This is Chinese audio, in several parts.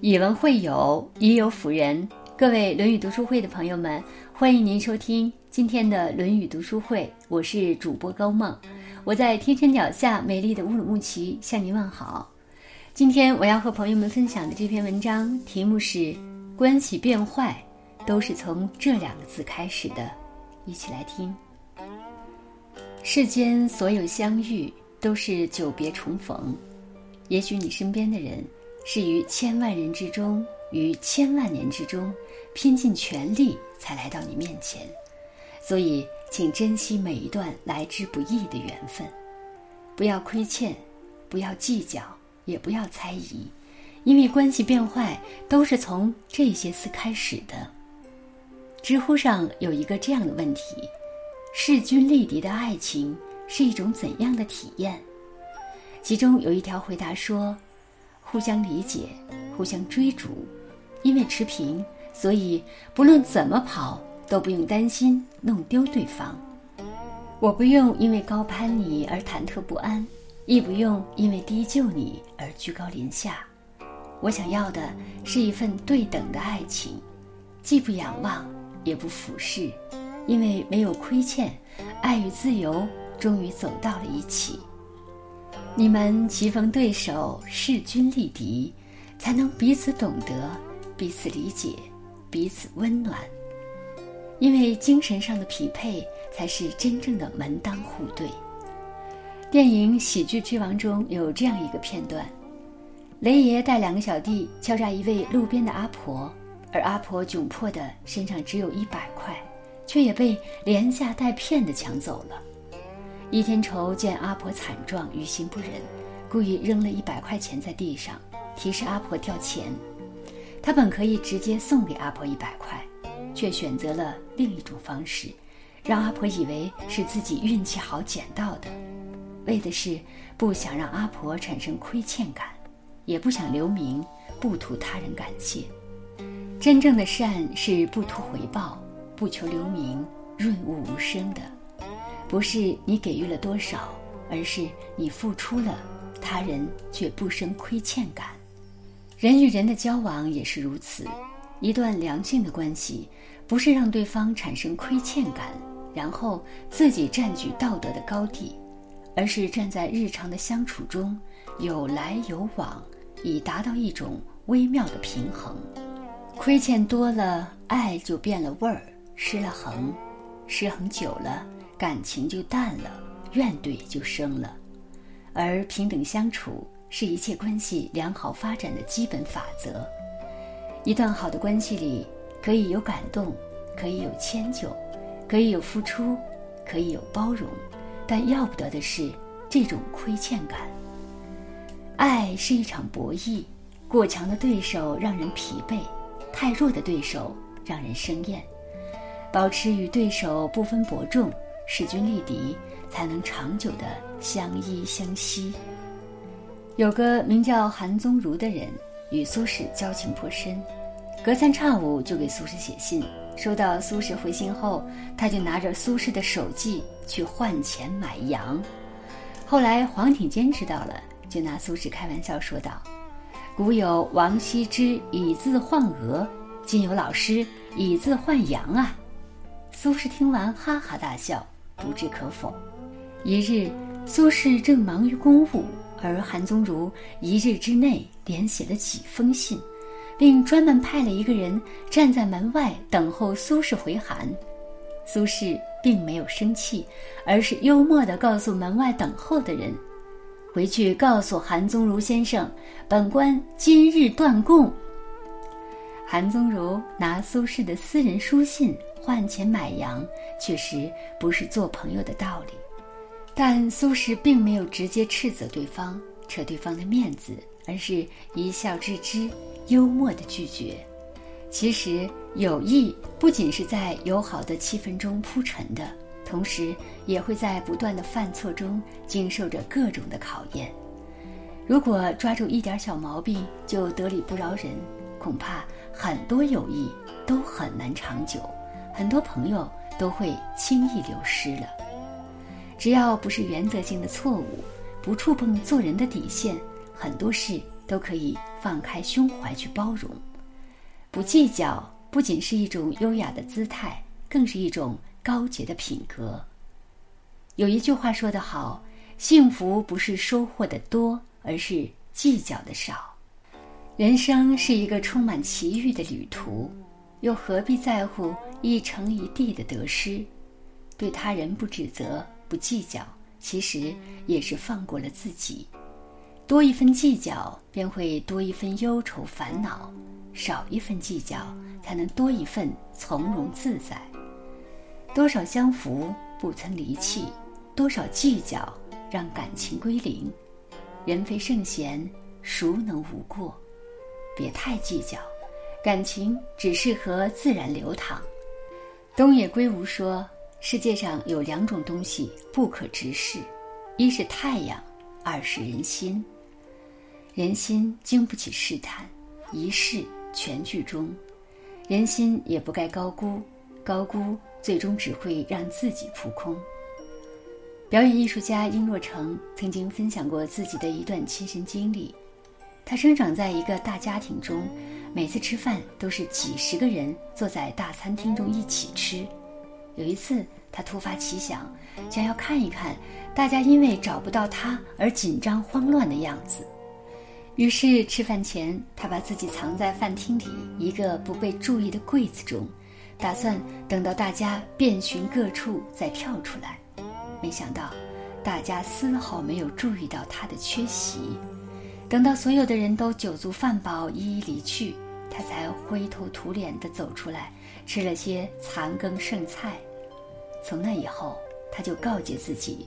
以文会友，以友辅仁。各位《论语》读书会的朋友们，欢迎您收听今天的《论语》读书会。我是主播高梦，我在天山脚下美丽的乌鲁木齐向您问好。今天我要和朋友们分享的这篇文章题目是“关系变坏都是从这两个字开始的”，一起来听。世间所有相遇都是久别重逢，也许你身边的人。是于千万人之中，于千万年之中，拼尽全力才来到你面前，所以请珍惜每一段来之不易的缘分，不要亏欠，不要计较，也不要猜疑，因为关系变坏都是从这些次开始的。知乎上有一个这样的问题：势均力敌的爱情是一种怎样的体验？其中有一条回答说。互相理解，互相追逐，因为持平，所以不论怎么跑都不用担心弄丢对方。我不用因为高攀你而忐忑不安，亦不用因为低就你而居高临下。我想要的是一份对等的爱情，既不仰望，也不俯视，因为没有亏欠，爱与自由终于走到了一起。你们棋逢对手，势均力敌，才能彼此懂得，彼此理解，彼此温暖。因为精神上的匹配，才是真正的门当户对。电影《喜剧之王》中有这样一个片段：雷爷带两个小弟敲诈一位路边的阿婆，而阿婆窘迫的身上只有一百块，却也被连吓带骗的抢走了。易天仇见阿婆惨状，于心不忍，故意扔了一百块钱在地上，提示阿婆掉钱。他本可以直接送给阿婆一百块，却选择了另一种方式，让阿婆以为是自己运气好捡到的，为的是不想让阿婆产生亏欠感，也不想留名，不图他人感谢。真正的善是不图回报，不求留名，润物无声的。不是你给予了多少，而是你付出了，他人却不生亏欠感。人与人的交往也是如此，一段良性的关系，不是让对方产生亏欠感，然后自己占据道德的高地，而是站在日常的相处中有来有往，以达到一种微妙的平衡。亏欠多了，爱就变了味儿，失了衡，失衡久了。感情就淡了，怨怼就生了，而平等相处是一切关系良好发展的基本法则。一段好的关系里，可以有感动，可以有迁就，可以有付出，可以有包容，但要不得的是这种亏欠感。爱是一场博弈，过强的对手让人疲惫，太弱的对手让人生厌。保持与对手不分伯仲。势均力敌，才能长久的相依相惜。有个名叫韩宗儒的人，与苏轼交情颇深，隔三差五就给苏轼写信。收到苏轼回信后，他就拿着苏轼的手迹去换钱买羊。后来黄庭坚知道了，就拿苏轼开玩笑说道：“古有王羲之以字换鹅，今有老师以字换羊啊！”苏轼听完哈哈大笑。不置可否。一日，苏轼正忙于公务，而韩宗儒一日之内连写了几封信，并专门派了一个人站在门外等候苏轼回函。苏轼并没有生气，而是幽默地告诉门外等候的人：“回去告诉韩宗儒先生，本官今日断供。”韩宗儒拿苏轼的私人书信。换钱买羊，确实不是做朋友的道理，但苏轼并没有直接斥责对方、扯对方的面子，而是一笑置之，幽默的拒绝。其实友谊不仅是在友好的气氛中铺陈的，同时也会在不断的犯错中经受着各种的考验。如果抓住一点小毛病就得理不饶人，恐怕很多友谊都很难长久。很多朋友都会轻易流失了。只要不是原则性的错误，不触碰做人的底线，很多事都可以放开胸怀去包容。不计较不仅是一种优雅的姿态，更是一种高洁的品格。有一句话说得好：“幸福不是收获的多，而是计较的少。”人生是一个充满奇遇的旅途，又何必在乎一城一地的得失？对他人不指责、不计较，其实也是放过了自己。多一分计较，便会多一分忧愁烦恼；少一分计较，才能多一份从容自在。多少相扶不曾离弃，多少计较让感情归零。人非圣贤，孰能无过？别太计较，感情只适合自然流淌。东野圭吾说：“世界上有两种东西不可直视，一是太阳，二是人心。人心经不起试探，一试全剧终。人心也不该高估，高估最终只会让自己扑空。”表演艺术家殷若成曾经分享过自己的一段亲身经历。他生长在一个大家庭中，每次吃饭都是几十个人坐在大餐厅中一起吃。有一次，他突发奇想，想要看一看大家因为找不到他而紧张慌乱的样子。于是，吃饭前，他把自己藏在饭厅里一个不被注意的柜子中，打算等到大家遍寻各处再跳出来。没想到，大家丝毫没有注意到他的缺席。等到所有的人都酒足饭饱，一一离去，他才灰头土脸地走出来，吃了些残羹剩菜。从那以后，他就告诫自己，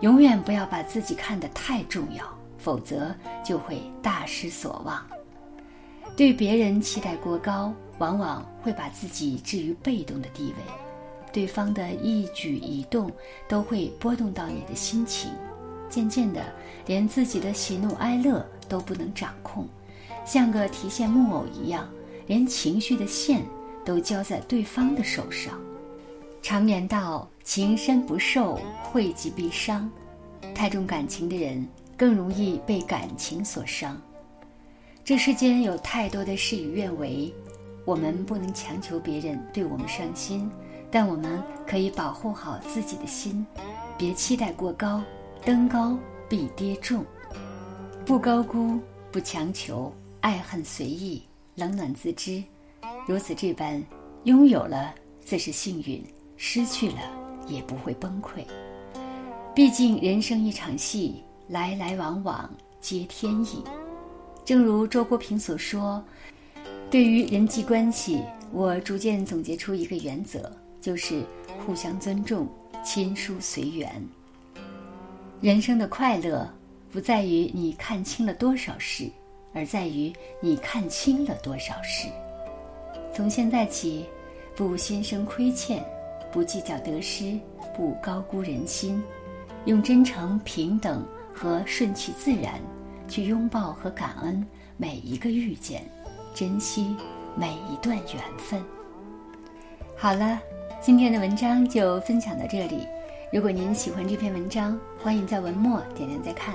永远不要把自己看得太重要，否则就会大失所望。对别人期待过高，往往会把自己置于被动的地位，对方的一举一动都会波动到你的心情，渐渐的，连自己的喜怒哀乐。都不能掌控，像个提线木偶一样，连情绪的线都交在对方的手上。常言道：“情深不寿，惠及必伤。”太重感情的人更容易被感情所伤。这世间有太多的事与愿违，我们不能强求别人对我们上心，但我们可以保护好自己的心，别期待过高，登高必跌重。不高估，不强求，爱恨随意，冷暖自知，如此这般，拥有了自是幸运，失去了也不会崩溃。毕竟人生一场戏，来来往往皆天意。正如周国平所说，对于人际关系，我逐渐总结出一个原则，就是互相尊重，亲疏随缘。人生的快乐。不在于你看清了多少事，而在于你看清了多少事。从现在起，不心生亏欠，不计较得失，不高估人心，用真诚、平等和顺其自然，去拥抱和感恩每一个遇见，珍惜每一段缘分。好了，今天的文章就分享到这里。如果您喜欢这篇文章，欢迎在文末点亮再看。